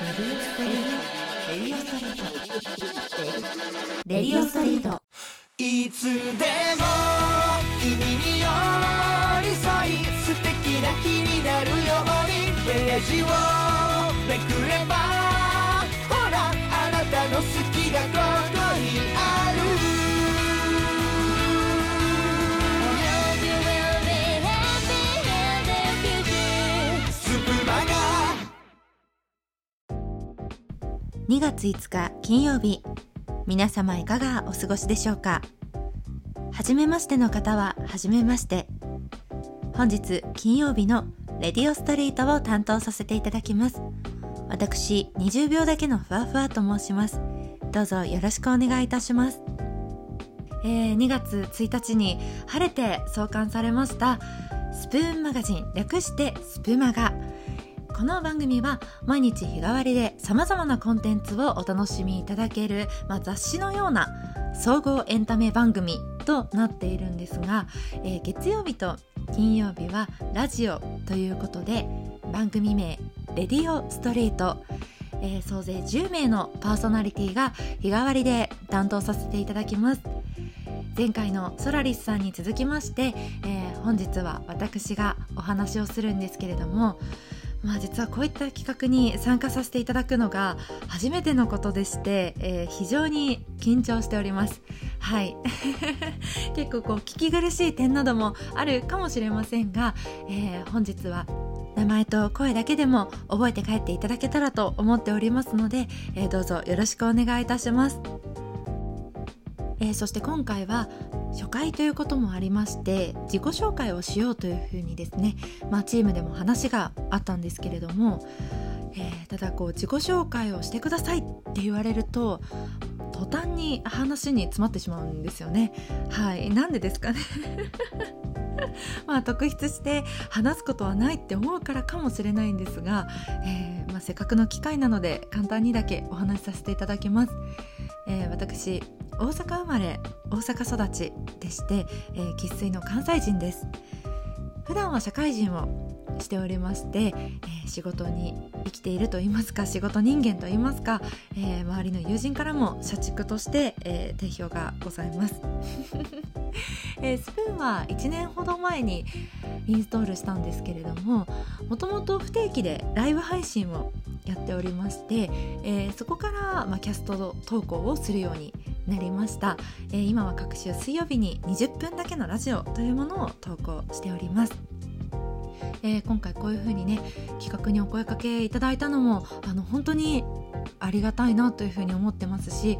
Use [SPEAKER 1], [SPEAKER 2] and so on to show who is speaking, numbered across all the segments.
[SPEAKER 1] レディオストリート。
[SPEAKER 2] いつでも君に寄り添い素敵な日になるように。ページをめくればほらあなたの好きがここ
[SPEAKER 1] 2月5日金曜日。皆様いかがお過ごしでしょうか？初めましての方は初めまして。本日金曜日のレディオストリートを担当させていただきます。私20秒だけのふわふわと申します。どうぞよろしくお願いいたします。えー2月1日に晴れて創刊されましたスプーンマガジン略してスプマガ。この番組は毎日日替わりで様々なコンテンツをお楽しみいただける、まあ、雑誌のような総合エンタメ番組となっているんですが、えー月曜日と金曜日はラジオということで番組名「レディオストリート」えー総勢10名のパーソナリティが日替わりで担当させていただきます。前回のソラリスさんに続きまして、えー本日は私がお話をするんですけれどもまあ実はこういった企画に参加させていただくのが初めてのことでして、えー非常に緊張しております。はい。結構こう聞き苦しい点などもあるかもしれませんが、えー本日は名前と声だけでも覚えて帰っていただけたらと思っておりますので、えーどうぞよろしくお願いいたします。えーそして今回は初回ということもありまして自己紹介をしようというふうにですね、まあ、チームでも話があったんですけれども、えーただこう自己紹介をしてくださいって言われると途端に話に詰まってしまうんですよね。はい、なんでですかね まあ特筆して話すことはないって思うからかもしれないんですが、えーまあ、せっかくの機会なので簡単にだけお話しさせていただきます。えー私大阪生まれ大阪育ちでして生っ粋の関西人です。普段は社会人をしておりまして、えー仕事に生きていると言いますか仕事人間と言いますか、えー周りの友人からも社畜として、えー定評がございます、えースプーンは1年ほど前にインストールしたんですけれどももともと不定期でライブ配信をやっておりまして、えーそこから、まあ、キャスト投稿をするようになりました、えー今は各週水曜日に20分だけのラジオというものを投稿しております。えー今回こういう風にね企画にお声かけいただいたのもあの本当にありがたいなというふうに思ってますし、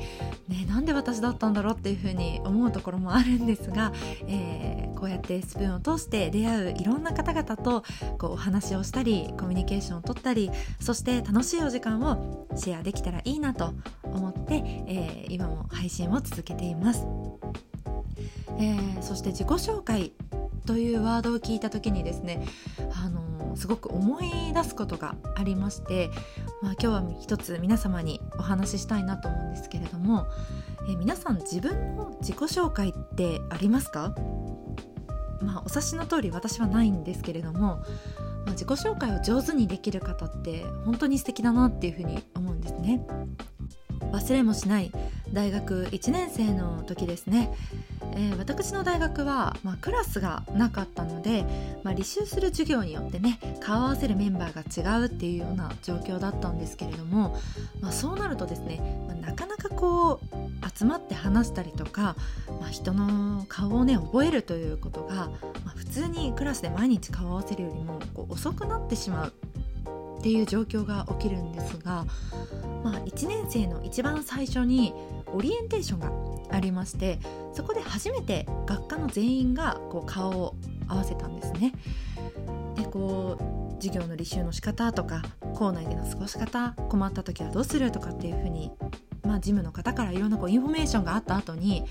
[SPEAKER 1] ね、なんで私だったんだろうっていうふうに思うところもあるんですが、えーこうやってスプーンを通して出会ういろんな方々とこうお話をしたりコミュニケーションを取ったりそして楽しいお時間をシェアできたらいいなと思って、えー今も配信を続けています。えーそして自己紹介というワードを聞いた時にですねあのすごく思い出すことがありまして、まあ、今日は一つ皆様にお話ししたいなと思うんですけれども、え皆さん自分の自己紹介ってありますか？まあ、お察しの通り私はないんですけれども、まあ、自己紹介を上手にできる方って本当に素敵だなっていうふうに思うんですね忘れもしない大学1年生の時ですね、えー私の大学は、まあ、クラスがなかったので、まあ、履修する授業によってね顔合わせるメンバーが違うっていうような状況だったんですけれども、まあ、そうなるとですね、まなかなかこう集まって話したりとか、まあ、人の顔をね覚えるということが、まあ、普通にクラスで毎日顔合わせるよりもこう遅くなってしまうっていう状況が起きるんですが、まあ、1年生の一番最初にオリエンテーションがありましてそこで初めて学科の全員がこう顔を合わせたんですね。でこう授業の履修の仕方とか校内での過ごし方困った時はどうするとかっていうふうに、まあ、事務の方からいろんなこうインフォメーションがあった後に、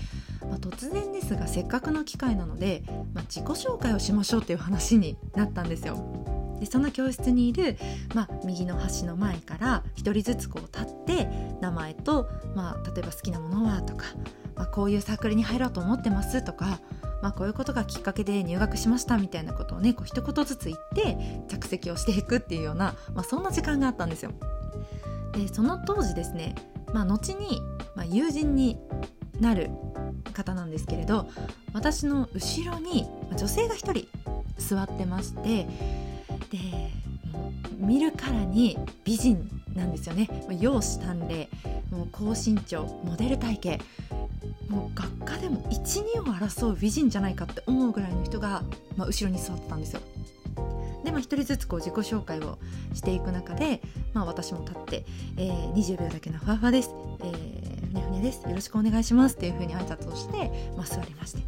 [SPEAKER 1] まあ、突然ですがせっかくの機会なので、まあ、自己紹介をしましょうっていう話になったんですよ。でその教室にいる、まあ、右の端の前から一人ずつこう立って名前と、まあ、例えば好きなものはとか、まあ、こういうサークルに入ろうと思ってますとか、まあ、こういうことがきっかけで入学しましたみたいなことをねこう一言ずつ言って着席をしていくっていうような、まあ、そんな時間があったんですよ。でその当時ですね、まあ、後に、まあ、友人になる方なんですけれど私の後ろに女性が1人座ってましてで見るからに美人なんですよね。容姿端麗。もう高身長。モデル体型。もう学科でも12を争う美人じゃないかって思うぐらいの人が、まあ、後ろに座ってたんですよ。でまあ、1人ずつこう自己紹介をしていく中で、まあ、私も立って「えー、20秒だけのふわふわです」えー「ふにゃふにゃです。よろしくお願いします」っていうふうに挨拶をして、まあ、座りまして。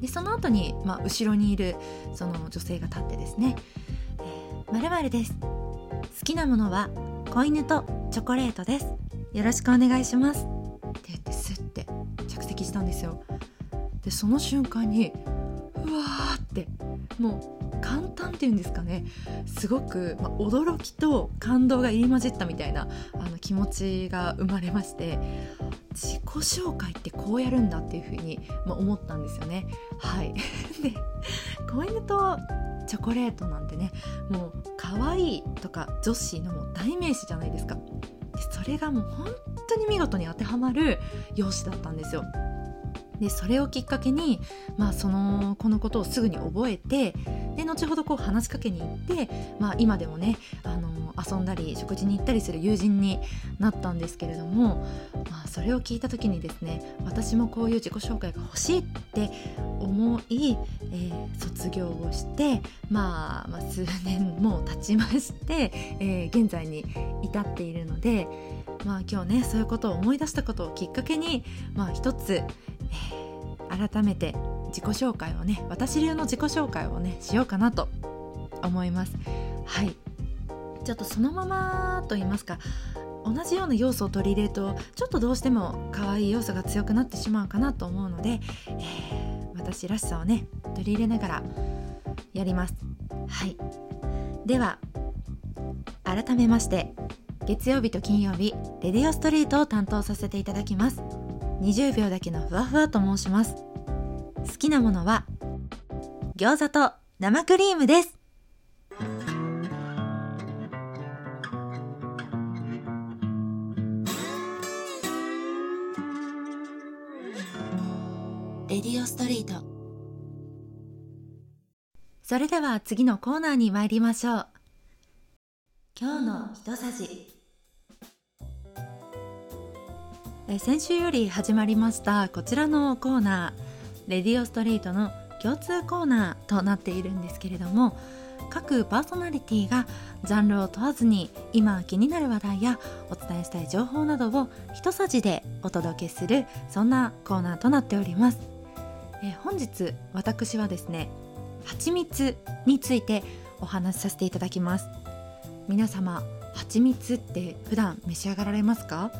[SPEAKER 1] でその後に、まあ、後ろにいるその女性が立ってですね「まるまるです。好きなものは子犬とチョコレートです。よろしくお願いします」って言ってスッて着席したんですよ。でその瞬間にうわーってもう簡単っていうんですかね。すごく、まあ、驚きと感動が入り混じったみたいなあの気持ちが生まれまして。自己紹介ってこうやるんだっていうふうに、まあ、思ったんですよね。はい で子犬とチョコレートなんてねもう可愛いとか女子のもう代名詞じゃないですか。でそれがもう本当に見事に当てはまる容姿だったんですよ。でそれをきっかけに、まあ、そのこのことをすぐに覚えてで後ほどこう話しかけに行って、まあ、今でもねあの遊んだり食事に行ったりする友人になったんですけれども、まあ、それを聞いた時にですね私もこういう自己紹介が欲しいって思い、えー、卒業をして、まあ、まあ数年も経ちまして、えー、現在に至っているので、まあ、今日ねそういうことを思い出したことをきっかけに、まあ、一つ、改めて自己紹介をね私流の自己紹介をねしようかなと思います。はい。ちょっとそのままと言いますか同じような要素を取り入れるとちょっとどうしても可愛い要素が強くなってしまうかなと思うので、えー、私らしさをね取り入れながらやります。はい。では改めまして月曜日と金曜日レディオストリートを担当させていただきます。20秒だけのふわふわと申します。好きなものは餃子と生クリームです。レディオストリート。それでは次のコーナーに参りましょう。今日の一さじえ先週より始まりましたこちらのコーナーレディオストリートの共通コーナーとなっているんですけれども各パーソナリティがジャンルを問わずに今気になる話題やお伝えしたい情報などを一さじでお届けするそんなコーナーとなっております。え本日私はですね蜂蜜についてお話しさせていただきます。皆様蜂蜜って普段召し上がられますか？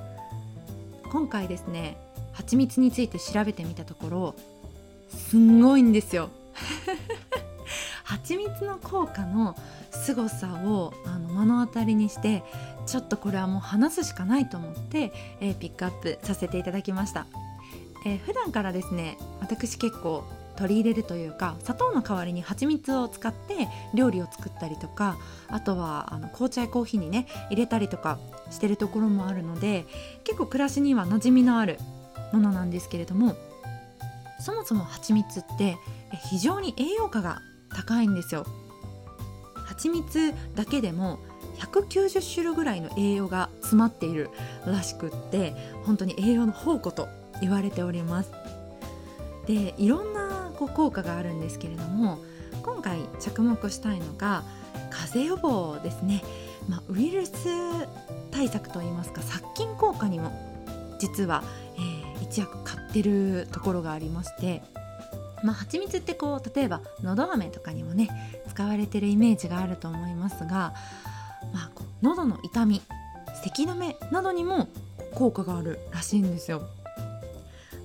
[SPEAKER 1] 今回ですね蜂蜜について調べてみたところすんごいんですよ。蜂蜜の効果の凄さをあの目の当たりにしてちょっとこれはもう話すしかないと思って、えー、ピックアップさせていただきました、えー、普段からですね私結構取り入れるというか砂糖の代わりに蜂蜜を使って料理を作ったりとかあとはあの紅茶やコーヒーにね入れたりとかしてるところもあるので結構暮らしには馴染みのあるものなんですけれどもそもそも蜂蜜って非常に栄養価が高いんですよ。蜂蜜だけでも190種類ぐらいの栄養が詰まっているらしくって本当に栄養の宝庫と言われております。でいろんなこう効果があるんですけれども今回着目したいのが風邪予防ですね、まあ、ウイルス対策といいますか殺菌効果にも実は、えー、一役買ってるところがありましてまあ、蜂蜜ってこう例えばのど飴とかにもね使われてるイメージがあると思いますが、まあ、こう喉の痛み咳止めなどにも効果があるらしいんですよ。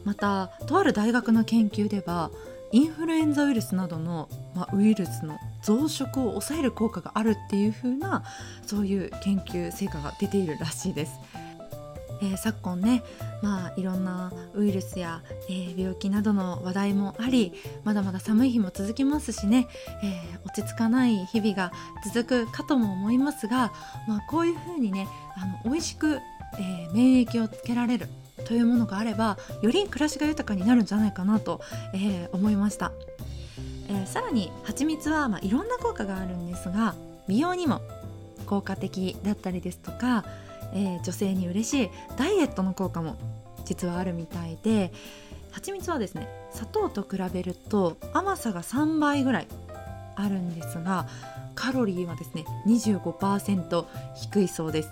[SPEAKER 1] またとある大学の研究ではインフルエンザウイルスなどの、まあ、ウイルスの増殖を抑える効果があるっていう風なそういう研究成果が出ているらしいです。えー、昨今ね、まあ、いろんなウイルスや、えー、病気などの話題もありまだまだ寒い日も続きますしね、えー、落ち着かない日々が続くかとも思いますが、まあ、こういうふうにねあの美味しく、え免疫をつけられるというものがあればより暮らしが豊かになるんじゃないかなと、え思いました、えさらに蜂蜜は、まあ、いろんな効果があるんですが美容にも効果的だったりですとかえー、女性に嬉しいダイエットの効果も実はあるみたいで蜂蜜はですね砂糖と比べると甘さが3倍ぐらいあるんですがカロリーはですね25%低いそうです。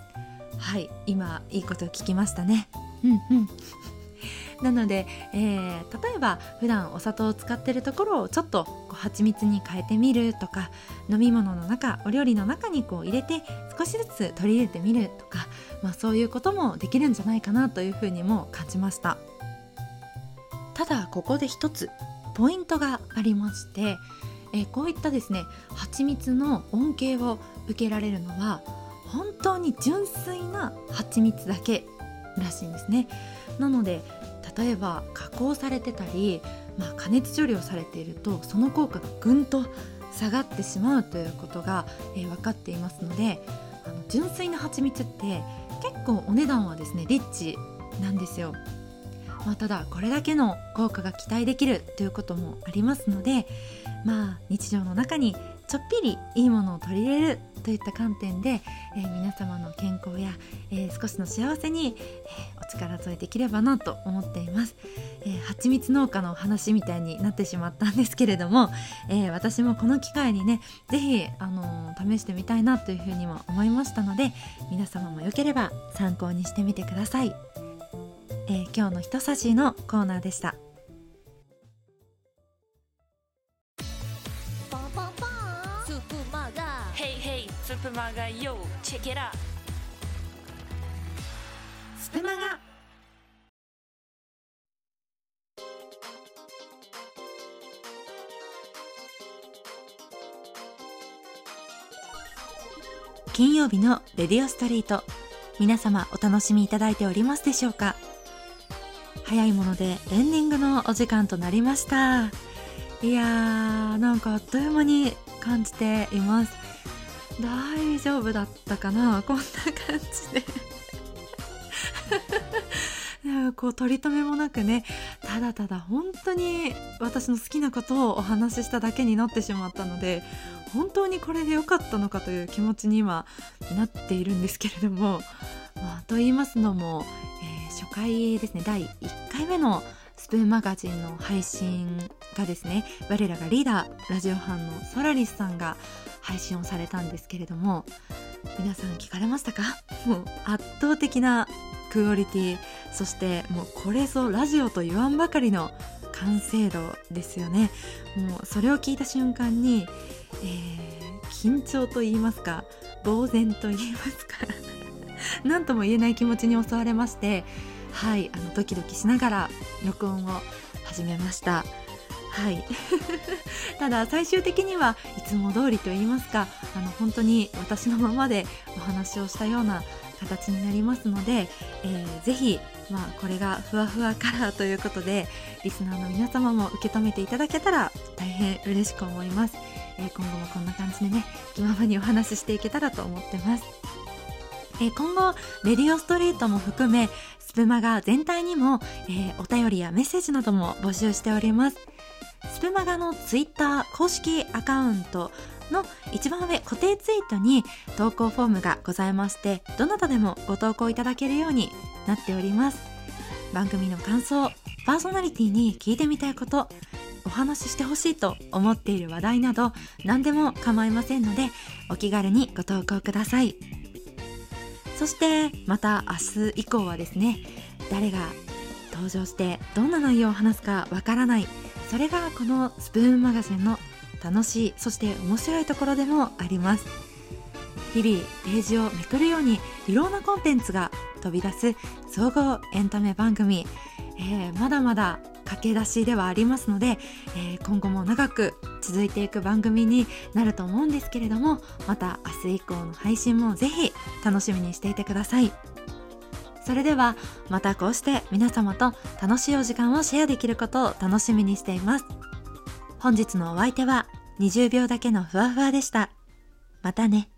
[SPEAKER 1] はい今いいこと聞きましたね。うんうん。なので、えー、例えば普段お砂糖を使ってるところをちょっとこう蜂蜜に変えてみるとか飲み物の中お料理の中にこう入れて少しずつ取り入れてみるとか、まあ、そういうこともできるんじゃないかなというふうにも感じました。ただここで一つポイントがありましてえー、こういったですね蜂蜜の恩恵を受けられるのは本当に純粋な蜂蜜だけらしいんですねなので例えば加工されてたり、まあ、加熱処理をされているとその効果がぐんと下がってしまうということが、えー、分かっていますのであの純粋な蜂蜜って結構お値段はですねリッチなんですよ。まあ、ただこれだけの効果が期待できるということもありますのでまあ日常の中にちょっぴりいいものを取り入れるといった観点で、えー、皆様の健康や、えー、少しの幸せに、えー、お力添えできればなと思っています、えー、蜂蜜農家の話みたいになってしまったんですけれども、え私もこの機会にね是非、あの試してみたいなというふうにも思いましたので皆様もよければ参考にしてみてください、え今日のひとさしのコーナーでした。プマガ Yo check it out. スプマガ。金曜日のレディオストリート。皆様お楽しみいただいておりますでしょうか？早いものでエンディングのお時間となりました。いやーなんかあっという間に感じています。大丈夫だったかな？こんな感じで。こう取り留めもなくねただただ本当に私の好きなことをお話ししただけになってしまったので本当にこれで良かったのかという気持ちに今なっているんですけれども、まあ、と言いますのも、えー、初回ですね。第1回目のスプーンマガジンの配信がですね我らがリーダーラジオ班のソラリスさんが配信をされたんですけれども皆さん聞かれましたか？もう圧倒的なクオリティそしてもうこれぞラジオと言わんばかりの完成度ですよね。もうそれを聞いた瞬間に、えー、緊張と言いますか呆然と言いますか。何とも言えない気持ちに襲われましてはいあのドキドキしながら録音を始めました。はい。ただ最終的にはいつも通りと言いますかあの本当に私のままでお話をしたような形になりますので、えー、ぜひ、まあ、これがふわふわカラーということでリスナーの皆様も受け止めていただけたら大変嬉しく思います、えー、今後もこんな感じでね気ままにお話ししていけたらと思ってます。えー、今後レディオストリートも含めスプマガ全体にも、えー、お便りやメッセージなども募集しております。スプマガのツイッター公式アカウントの一番上固定ツイートに投稿フォームがございましてどなたでもご投稿いただけるようになっております。番組の感想パーソナリティに聞いてみたいことお話ししてほしいと思っている話題など何でも構いませんのでお気軽にご投稿ください。そしてまた明日以降はですね誰が登場してどんな内容を話すかわからない。それがこのスプーンマガジンの楽しいそして面白いところでもあります。日々ページをめくるようにいろんなコンテンツが飛び出す総合エンタメ番組、えー、まだまだ駆け出しではありますので、えー、今後も長く続いていく番組になると思うんですけれどもまた明日以降の配信もぜひ楽しみにしていてくださいそれではまたこうして皆様と楽しいお時間をシェアできることを楽しみにしています。本日のお相手は20秒だけのふわふわでした。またね。